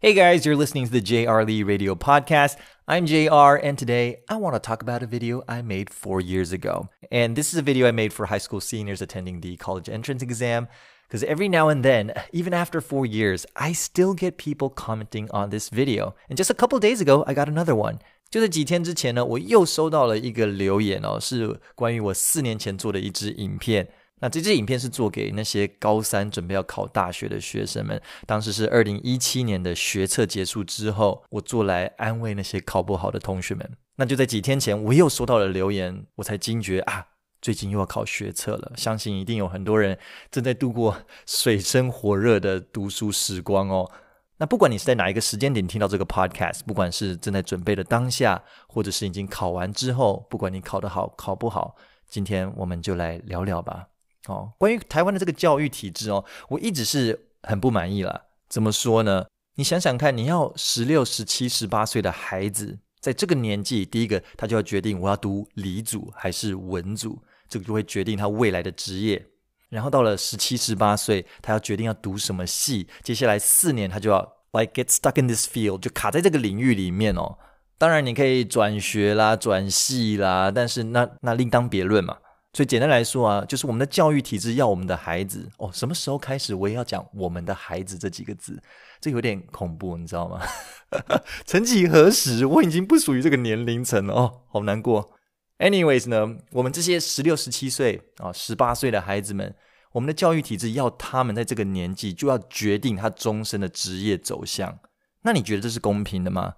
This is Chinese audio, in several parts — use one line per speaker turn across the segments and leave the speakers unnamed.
Hey guys, you're listening to the JR Lee Radio Podcast. I'm JR, and today I want to talk about a video I made four years ago. And this is a video I made for high school seniors attending the college entrance exam. Because every now and then, even after four years, I still get people commenting on this video. And just a couple days ago, I got another one. 就在几天之前呢，我又收到了一个留言哦，是关于我四年前做的一支影片。 那这支影片是做给那些高三准备要考大学的学生们。当时是二零一七年的学测结束之后，我做来安慰那些考不好的同学们。那就在几天前，我又收到了留言，我才惊觉啊，最近又要考学测了。相信一定有很多人正在度过水深火热的读书时光哦。那不管你是在哪一个时间点听到这个 podcast，不管是正在准备的当下，或者是已经考完之后，不管你考得好考不好，今天我们就来聊聊吧。哦，关于台湾的这个教育体制哦，我一直是很不满意啦。怎么说呢？你想想看，你要十六、十七、十八岁的孩子，在这个年纪，第一个他就要决定我要读理组还是文组，这个就会决定他未来的职业。然后到了十七、十八岁，他要决定要读什么系，接下来四年他就要 like get stuck in this field，就卡在这个领域里面哦。当然你可以转学啦、转系啦，但是那那另当别论嘛。所以简单来说啊，就是我们的教育体制要我们的孩子哦，什么时候开始我也要讲“我们的孩子”这几个字，这有点恐怖，你知道吗？曾几何时，我已经不属于这个年龄层了哦，好难过。Anyways 呢，我们这些十六、十七岁啊、十八岁的孩子们，我们的教育体制要他们在这个年纪就要决定他终身的职业走向，那你觉得这是公平的吗？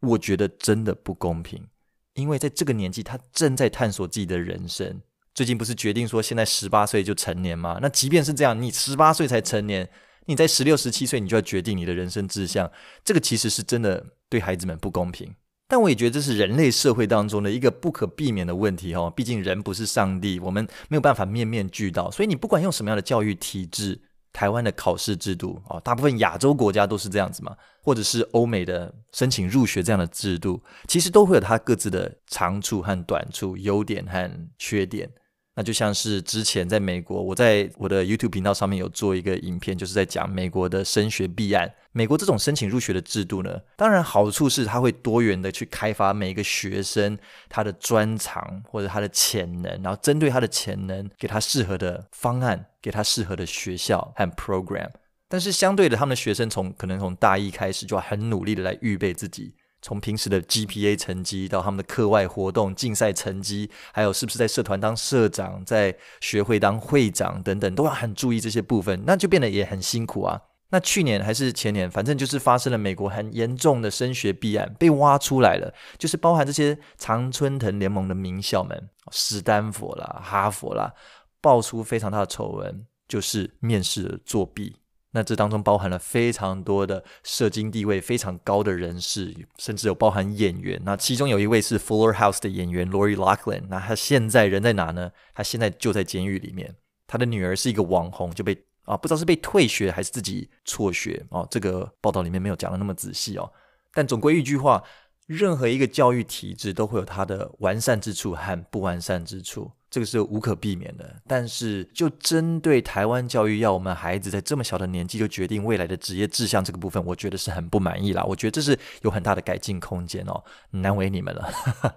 我觉得真的不公平，因为在这个年纪，他正在探索自己的人生。最近不是决定说现在十八岁就成年吗？那即便是这样，你十八岁才成年，你在十六、十七岁你就要决定你的人生志向，这个其实是真的对孩子们不公平。但我也觉得这是人类社会当中的一个不可避免的问题哦。毕竟人不是上帝，我们没有办法面面俱到。所以你不管用什么样的教育体制，台湾的考试制度哦，大部分亚洲国家都是这样子嘛，或者是欧美的申请入学这样的制度，其实都会有它各自的长处和短处、优点和缺点。那就像是之前在美国，我在我的 YouTube 频道上面有做一个影片，就是在讲美国的升学弊案。美国这种申请入学的制度呢，当然好处是它会多元的去开发每一个学生他的专长或者他的潜能，然后针对他的潜能，给他适合的方案，给他适合的学校和 program。但是相对的，他们的学生从可能从大一开始就要很努力的来预备自己。从平时的 GPA 成绩到他们的课外活动、竞赛成绩，还有是不是在社团当社长、在学会当会长等等，都要很注意这些部分，那就变得也很辛苦啊。那去年还是前年，反正就是发生了美国很严重的升学弊案，被挖出来了，就是包含这些常春藤联盟的名校们，史丹佛啦、哈佛啦，爆出非常大的丑闻，就是面试作弊。那这当中包含了非常多的社经地位非常高的人士，甚至有包含演员。那其中有一位是 Fuller House 的演员 Lori Loughlin。那他现在人在哪呢？他现在就在监狱里面。他的女儿是一个网红，就被啊不知道是被退学还是自己辍学哦。这个报道里面没有讲的那么仔细哦。但总归一句话，任何一个教育体制都会有它的完善之处和不完善之处。这个是无可避免的，但是就针对台湾教育，要我们孩子在这么小的年纪就决定未来的职业志向这个部分，我觉得是很不满意啦。我觉得这是有很大的改进空间哦，难为你们了。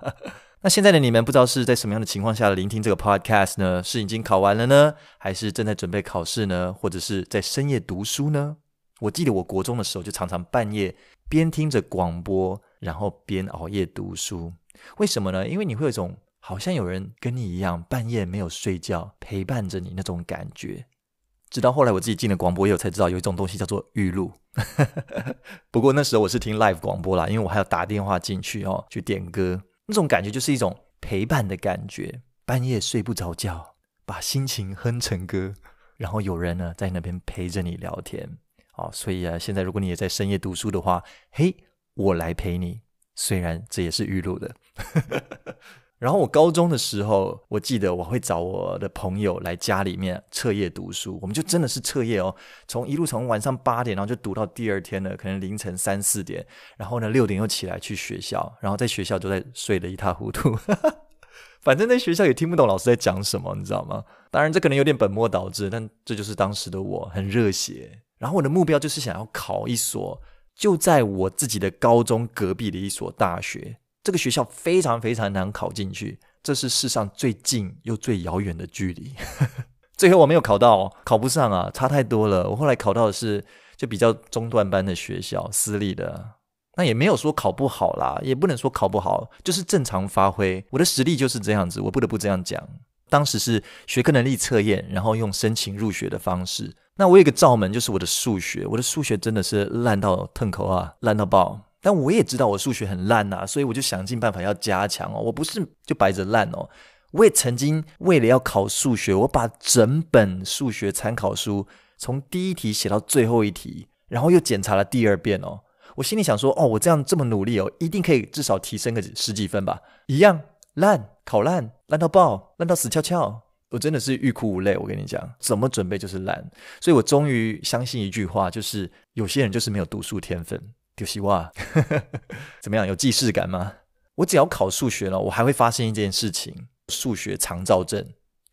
那现在的你们不知道是在什么样的情况下聆听这个 podcast 呢？是已经考完了呢，还是正在准备考试呢？或者是在深夜读书呢？我记得我国中的时候就常常半夜边听着广播，然后边熬夜读书。为什么呢？因为你会有一种。好像有人跟你一样半夜没有睡觉陪伴着你那种感觉，直到后来我自己进了广播业，我才知道有一种东西叫做预录。不过那时候我是听 live 广播啦，因为我还要打电话进去哦，去点歌，那种感觉就是一种陪伴的感觉。半夜睡不着觉，把心情哼成歌，然后有人呢在那边陪着你聊天。哦，所以啊，现在如果你也在深夜读书的话，嘿，我来陪你。虽然这也是预录的。然后我高中的时候，我记得我会找我的朋友来家里面彻夜读书，我们就真的是彻夜哦，从一路从晚上八点，然后就读到第二天的可能凌晨三四点，然后呢六点又起来去学校，然后在学校都在睡得一塌糊涂，反正在学校也听不懂老师在讲什么，你知道吗？当然这可能有点本末倒置，但这就是当时的我很热血，然后我的目标就是想要考一所就在我自己的高中隔壁的一所大学。这个学校非常非常难考进去，这是世上最近又最遥远的距离。最后我没有考到，考不上啊，差太多了。我后来考到的是就比较中段班的学校，私立的。那也没有说考不好啦，也不能说考不好，就是正常发挥。我的实力就是这样子，我不得不这样讲。当时是学科能力测验，然后用申请入学的方式。那我有一个罩门，就是我的数学，我的数学真的是烂到痛口啊，烂到爆。但我也知道我数学很烂呐，所以我就想尽办法要加强哦。我不是就摆着烂哦。我也曾经为了要考数学，我把整本数学参考书从第一题写到最后一题，然后又检查了第二遍哦。我心里想说，哦，我这样这么努力哦，一定可以至少提升个十几分吧。一样烂，考烂，烂到爆，烂到死翘翘。我真的是欲哭无泪。我跟你讲，怎么准备就是烂。所以我终于相信一句话，就是有些人就是没有读书天分。丢西哇，怎么样？有既视感吗？我只要考数学了，我还会发生一件事情。数学长照症，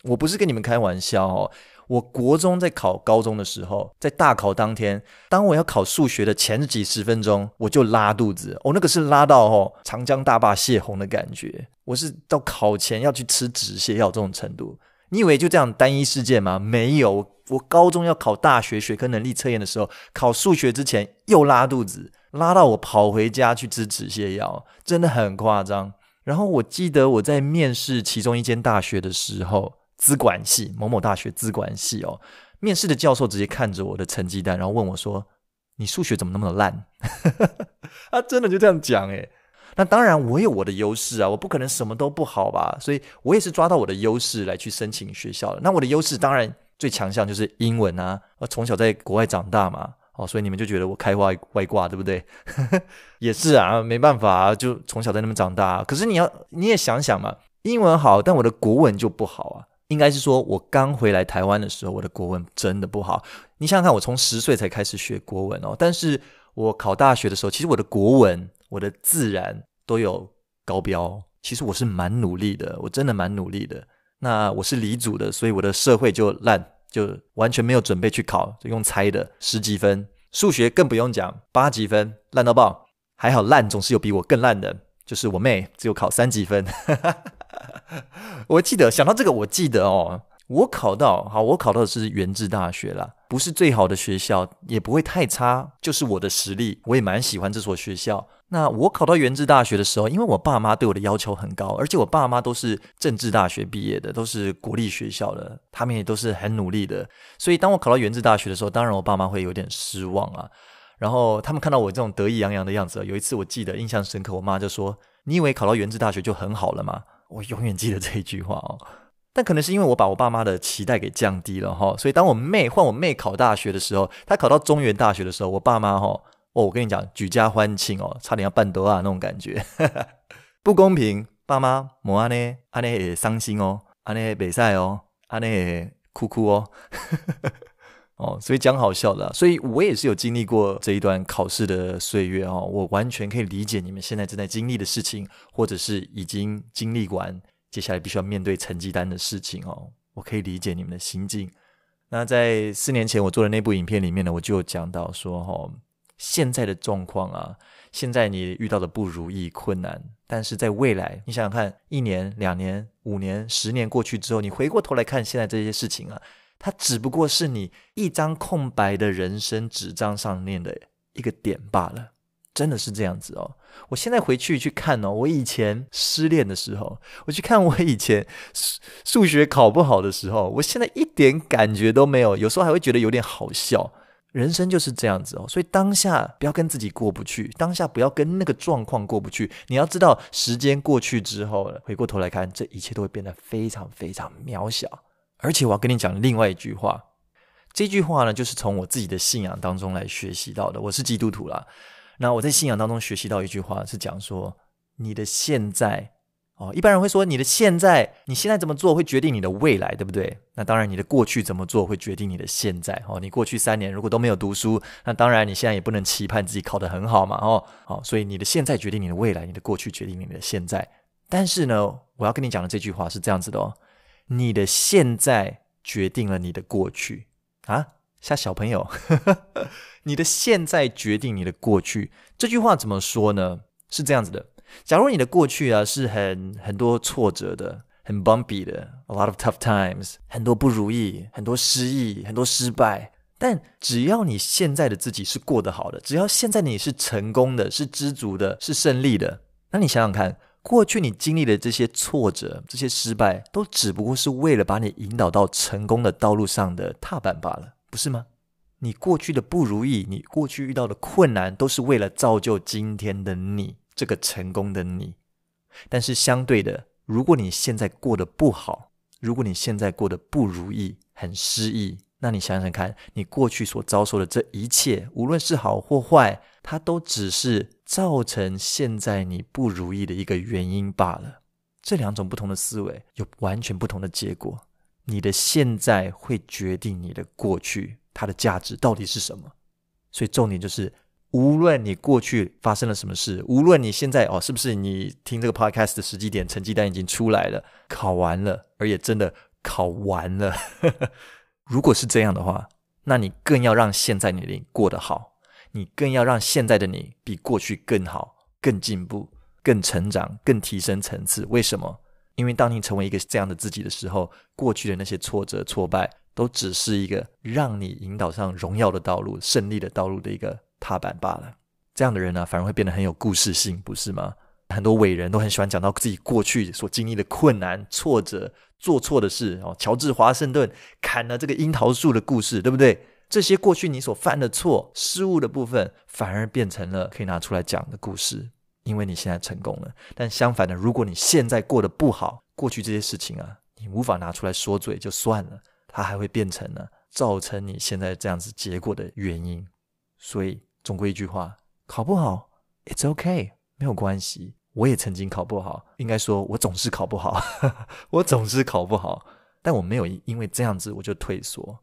我不是跟你们开玩笑哦。我国中在考高中的时候，在大考当天，当我要考数学的前几十分钟，我就拉肚子。哦，那个是拉到哦长江大坝泄洪的感觉。我是到考前要去吃止泻药这种程度。你以为就这样单一事件吗？没有。我高中要考大学学科能力测验的时候，考数学之前又拉肚子，拉到我跑回家去吃止泻药，真的很夸张。然后我记得我在面试其中一间大学的时候，资管系某某大学资管系哦，面试的教授直接看着我的成绩单，然后问我说：“你数学怎么那么烂？” 他真的就这样讲诶。那当然我有我的优势啊，我不可能什么都不好吧，所以我也是抓到我的优势来去申请学校的。那我的优势当然最强项就是英文啊，我从小在国外长大嘛。哦，所以你们就觉得我开外外挂，对不对？也是啊，没办法啊，就从小在那边长大。可是你要你也想想嘛，英文好，但我的国文就不好啊。应该是说我刚回来台湾的时候，我的国文真的不好。你想想看，我从十岁才开始学国文哦，但是我考大学的时候，其实我的国文、我的自然都有高标。其实我是蛮努力的，我真的蛮努力的。那我是理组的，所以我的社会就烂。就完全没有准备去考，就用猜的十几分，数学更不用讲，八几分，烂到爆。还好烂总是有比我更烂的，就是我妹只有考三几分。我记得想到这个，我记得哦。我考到好，我考到的是元智大学啦，不是最好的学校，也不会太差，就是我的实力，我也蛮喜欢这所学校。那我考到原治大学的时候，因为我爸妈对我的要求很高，而且我爸妈都是政治大学毕业的，都是国立学校的，他们也都是很努力的，所以当我考到原治大学的时候，当然我爸妈会有点失望啊。然后他们看到我这种得意洋洋的样子，有一次我记得印象深刻，我妈就说：“你以为考到原治大学就很好了吗？”我永远记得这一句话哦。但可能是因为我把我爸妈的期待给降低了哈，所以当我妹换我妹考大学的时候，她考到中原大学的时候，我爸妈哈，哦我跟你讲举家欢庆哦，差点要办多啊那种感觉，不公平，爸妈莫安呢，安呢也伤心哦，安呢比赛哦，安呢也哭哭哦，哦，所以讲好笑的，所以我也是有经历过这一段考试的岁月哦，我完全可以理解你们现在正在经历的事情，或者是已经经历完。接下来必须要面对成绩单的事情哦，我可以理解你们的心境。那在四年前我做的那部影片里面呢，我就有讲到说，哦，现在的状况啊，现在你遇到的不如意、困难，但是在未来，你想想看，一年、两年、五年、十年过去之后，你回过头来看现在这些事情啊，它只不过是你一张空白的人生纸张上面的一个点罢了。真的是这样子哦！我现在回去去看哦，我以前失恋的时候，我去看我以前 数数学考不好的时候，我现在一点感觉都没有，有时候还会觉得有点好笑。人生就是这样子哦，所以当下不要跟自己过不去，当下不要跟那个状况过不去。你要知道，时间过去之后，回过头来看，这一切都会变得非常非常渺小。而且我要跟你讲另外一句话，这句话呢，就是从我自己的信仰当中来学习到的。我是基督徒啦。那我在信仰当中学习到一句话，是讲说，你的现在哦，一般人会说你的现在，你现在怎么做会决定你的未来，对不对？那当然，你的过去怎么做会决定你的现在哦。你过去三年如果都没有读书，那当然你现在也不能期盼自己考得很好嘛哦。好，所以你的现在决定你的未来，你的过去决定你的现在。但是呢，我要跟你讲的这句话是这样子的哦，你的现在决定了你的过去啊。像小朋友，你的现在决定你的过去。这句话怎么说呢？是这样子的：假如你的过去啊是很很多挫折的，很 bumpy 的，a lot of tough times，很多不如意，很多失意，很多失败。但只要你现在的自己是过得好的，只要现在你是成功的，是知足的，是胜利的，那你想想看，过去你经历的这些挫折、这些失败，都只不过是为了把你引导到成功的道路上的踏板罢了，不是吗？你过去的不如意，你过去遇到的困难，都是为了造就今天的你，这个成功的你。但是相对的，如果你现在过得不好，如果你现在过得不如意，很失意。那你想想看，你过去所遭受的这一切，无论是好或坏，它都只是造成现在你不如意的一个原因罢了。这两种不同的思维有完全不同的结果。你的现在会决定你的过去，它的价值到底是什么？所以重点就是，无论你过去发生了什么事，无论你现在哦，是不是你听这个 podcast 的时机点，成绩单已经出来了，考完了，而也真的考完了。如果是这样的话，那你更要让现在的你过得好，你更要让现在的你比过去更好、更进步、更成长、更提升层次。为什么？因为当你成为一个这样的自己的时候，过去的那些挫折、挫败，都只是一个让你引导上荣耀的道路、胜利的道路的一个踏板罢了。这样的人呢、反而会变得很有故事性，不是吗？很多伟人都很喜欢讲到自己过去所经历的困难、挫折、做错的事哦。乔治华盛顿砍了这个樱桃树的故事，对不对？这些过去你所犯的错、失误的部分，反而变成了可以拿出来讲的故事，因为你现在成功了。但相反的，如果你现在过得不好，过去这些事情啊，你无法拿出来说嘴就算了，它还会变成了造成你现在这样子结果的原因。所以，总归一句话，考不好，It's okay，没有关系。我也曾经考不好，应该说，我总是考不好，我总是考不好，但我没有因为这样子我就退缩。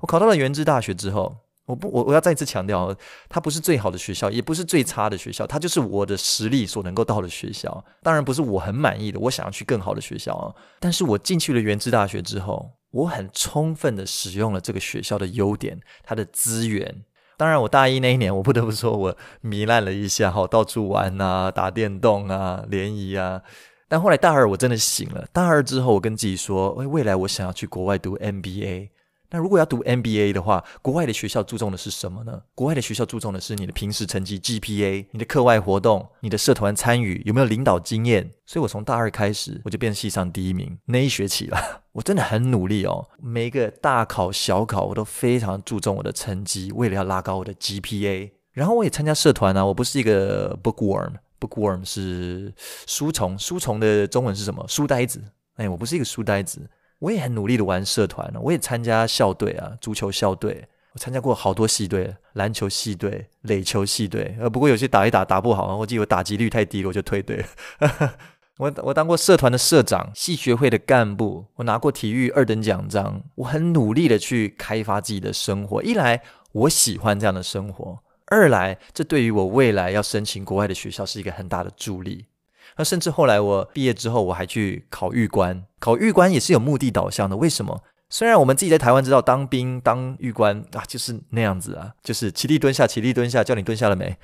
我考到了元智大学之后，我不，我我要再次强调，它不是最好的学校，也不是最差的学校，它就是我的实力所能够到的学校。当然不是我很满意的，我想要去更好的学校啊。但是我进去了元智大学之后，我很充分的使用了这个学校的优点，它的资源。当然，我大一那一年，我不得不说，我糜烂了一下，哈，到处玩啊，打电动啊，联谊啊。但后来大二，我真的醒了。大二之后，我跟自己说，哎未来我想要去国外读 MBA。那如果要读 MBA 的话，国外的学校注重的是什么呢？国外的学校注重的是你的平时成绩 GPA，你的课外活动，你的社团参与，有没有领导经验？所以我从大二开始，我就变系上第一名。那一学期了，我真的很努力哦。每一个大考小考，我都非常注重我的成绩，为了要拉高我的 GPA。然后我也参加社团啊，我不是一个 bookworm，bookworm 是书虫，书虫的中文是什么？书呆子。哎，我不是一个书呆子。我也很努力的玩社团，我也参加校队啊，足球校队，我参加过好多系队，篮球系队、垒球系队，呃，不过有些打一打打不好，我记得我打击率太低了，我就退队了。我我当过社团的社长，系学会的干部，我拿过体育二等奖章，我很努力的去开发自己的生活。一来我喜欢这样的生活，二来这对于我未来要申请国外的学校是一个很大的助力。那甚至后来我毕业之后，我还去考预官。考预官也是有目的导向的。为什么？虽然我们自己在台湾知道当兵当预官啊，就是那样子啊，就是起立蹲下，起立蹲下，叫你蹲下了没？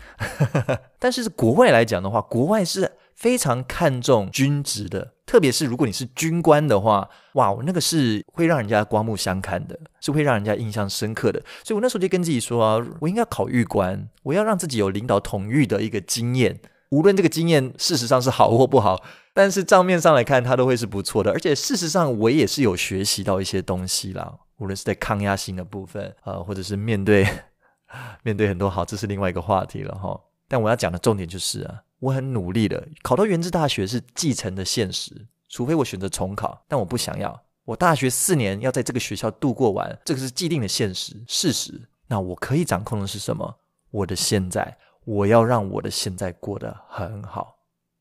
但是国外来讲的话，国外是非常看重军职的，特别是如果你是军官的话，哇，那个是会让人家刮目相看的，是会让人家印象深刻的。所以我那时候就跟自己说啊，我应该考预官，我要让自己有领导统御的一个经验。无论这个经验事实上是好或不好，但是账面上来看，它都会是不错的。而且事实上，我也是有学习到一些东西啦。无论是在抗压性的部分，呃，或者是面对 面对很多好，这是另外一个话题了哈。但我要讲的重点就是啊，我很努力的考到元智大学是既成的现实，除非我选择重考，但我不想要。我大学四年要在这个学校度过完，这个是既定的现实事实。那我可以掌控的是什么？我的现在。我要让我的现在过得很好，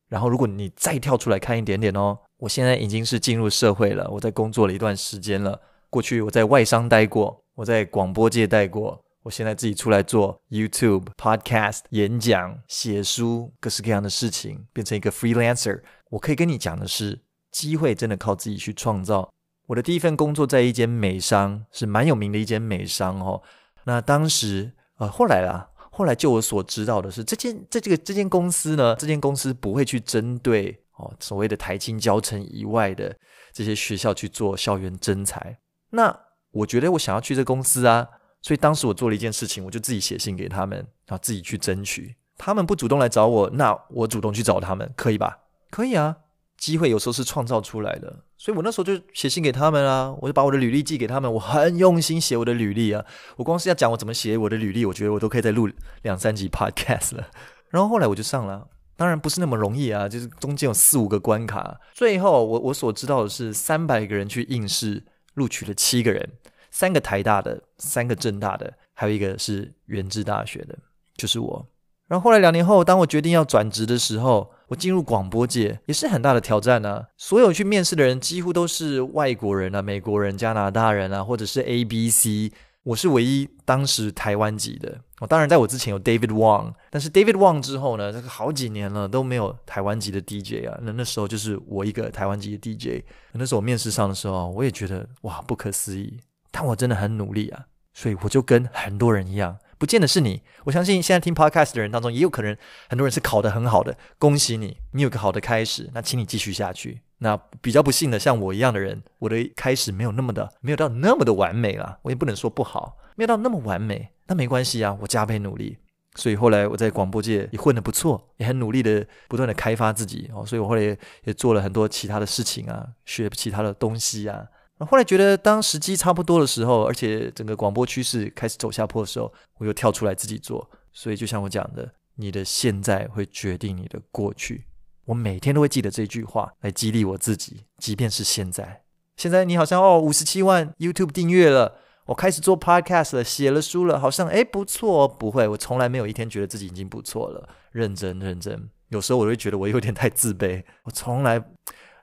然后如果你再跳出来看一点点哦，我现在已经是进入社会了，我在工作了一段时间了。过去我在外商待过，我在广播界待过，我现在自己出来做 YouTube、Podcast、演讲、写书，各式各样的事情，变成一个 freelancer。我可以跟你讲的是，机会真的靠自己去创造。我的第一份工作在一间美商，是蛮有名的一间美商哦。那当时呃，后来啦，后来就我所知道的是，这间这这个这间公司呢，这间公司不会去针对哦所谓的台清交成以外的这些学校去做校园征才。那我觉得我想要去这公司啊，所以当时我做了一件事情，我就自己写信给他们，然后自己去争取。他们不主动来找我，那我主动去找他们，可以吧？可以啊。机会有时候是创造出来的，所以我那时候就写信给他们啊，我就把我的履历寄给他们，我很用心写我的履历啊。我光是要讲我怎么写我的履历，我觉得我都可以再录两三集 podcast 了。然后后来我就上了，当然不是那么容易啊，就是中间有四五个关卡。最后我我所知道的是，三百个人去应试，录取了七个人，三个台大的，三个政大的，还有一个是元智大学的，就是我。然后后来两年后，当我决定要转职的时候。我进入广播界也是很大的挑战呢、啊。所有去面试的人几乎都是外国人啊，美国人、加拿大人啊，或者是 A、B、C。我是唯一当时台湾籍的。我当然在我之前有 David Wong，但是 David Wong 之后呢，这个好几年了都没有台湾籍的 DJ 啊。那那时候就是我一个台湾籍的 DJ。那时候我面试上的时候，我也觉得哇，不可思议。但我真的很努力啊，所以我就跟很多人一样。不见得是你，我相信现在听 podcast 的人当中，也有可能很多人是考得很好的，恭喜你，你有个好的开始，那请你继续下去。那比较不幸的，像我一样的人，我的开始没有那么的，没有到那么的完美了，我也不能说不好，没有到那么完美，那没关系啊，我加倍努力。所以后来我在广播界也混得不错，也很努力的不断的开发自己哦，所以我后来也，也做了很多其他的事情啊，学其他的东西啊。后来觉得，当时机差不多的时候，而且整个广播趋势开始走下坡的时候，我又跳出来自己做。所以，就像我讲的，你的现在会决定你的过去。我每天都会记得这句话来激励我自己，即便是现在。现在你好像哦，五十七万 YouTube 订阅了，我开始做 Podcast 了，写了书了，好像诶不错。不会，我从来没有一天觉得自己已经不错了。认真认真，有时候我会觉得我有点太自卑。我从来。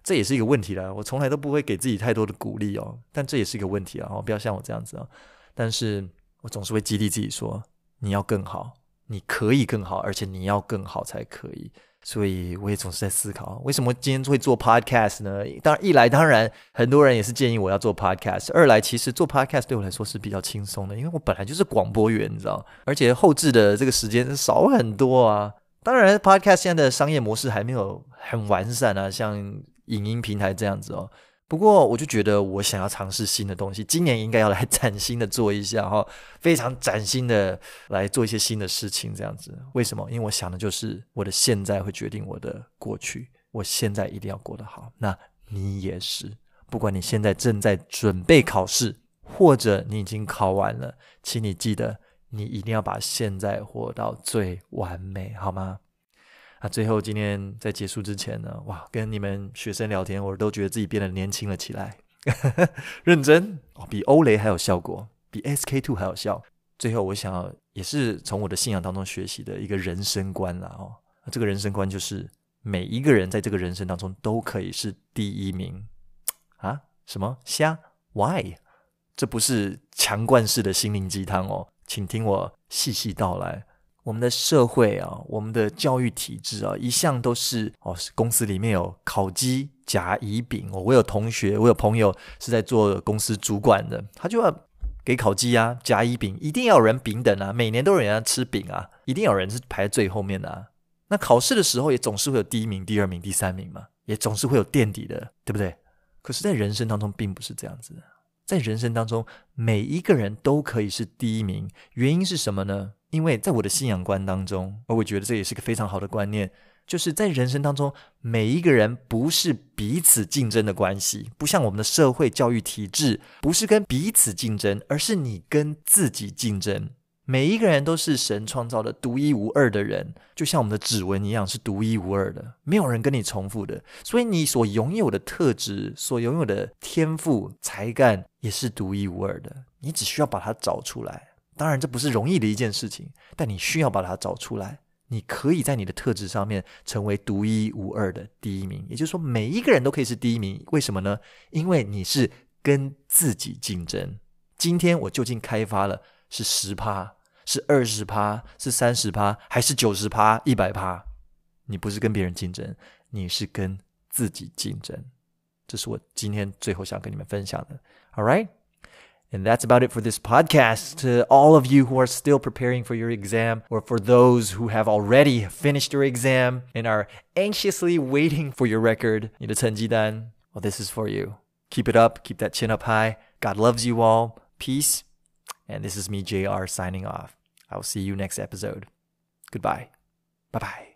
这也是一个问题了，我从来都不会给自己太多的鼓励哦，但这也是一个问题啊，哦，不要像我这样子啊，但是我总是会激励自己说，你要更好，你可以更好，而且你要更好才可以。所以我也总是在思考，为什么今天会做 podcast 呢？当然，一来当然很多人也是建议我要做 podcast，二来其实做 podcast 对我来说是比较轻松的，因为我本来就是广播员，你知道，而且后置的这个时间少很多啊。当然，podcast 现在的商业模式还没有很完善啊，像。影音平台这样子哦，不过我就觉得我想要尝试新的东西，今年应该要来崭新的做一下哈，非常崭新的来做一些新的事情这样子。为什么？因为我想的就是我的现在会决定我的过去，我现在一定要过得好。那你也是，不管你现在正在准备考试，或者你已经考完了，请你记得，你一定要把现在活到最完美，好吗？那最后，今天在结束之前呢，哇，跟你们学生聊天，我都觉得自己变得年轻了起来。认真，比欧雷还有效果，比 SK Two 还有效。最后，我想要也是从我的信仰当中学习的一个人生观了哦。这个人生观就是每一个人在这个人生当中都可以是第一名啊？什么瞎？Why？这不是强灌式的心灵鸡汤哦，请听我细细道来。我们的社会啊，我们的教育体制啊，一向都是哦，公司里面有考绩、甲、乙、丙哦。我有同学，我有朋友是在做公司主管的，他就要给考绩啊，甲、乙、丙，一定要有人丙等啊，每年都有人要吃饼啊，一定有人是排在最后面的啊。那考试的时候也总是会有第一名、第二名、第三名嘛，也总是会有垫底的，对不对？可是，在人生当中并不是这样子的，在人生当中，每一个人都可以是第一名，原因是什么呢？因为在我的信仰观当中，而我觉得这也是个非常好的观念，就是在人生当中，每一个人不是彼此竞争的关系，不像我们的社会教育体制，不是跟彼此竞争，而是你跟自己竞争。每一个人都是神创造的独一无二的人，就像我们的指纹一样，是独一无二的，没有人跟你重复的。所以你所拥有的特质，所拥有的天赋、才干，也是独一无二的。你只需要把它找出来。当然，这不是容易的一件事情，但你需要把它找出来。你可以在你的特质上面成为独一无二的第一名，也就是说，每一个人都可以是第一名。为什么呢？因为你是跟自己竞争。今天我究竟开发了是十趴，是二十趴，是三十趴，还是九十趴、一百趴？你不是跟别人竞争，你是跟自己竞争。这是我今天最后想跟你们分享的。All right。 And that's about it for this podcast. To all of you who are still preparing for your exam, or for those who have already finished your exam and are anxiously waiting for your record, 你的成绩单, well, this is for you. Keep it up, keep that chin up high. God loves you all. Peace. and this is me, JR, signing off. I will see you next episode. Goodbye. Bye bye.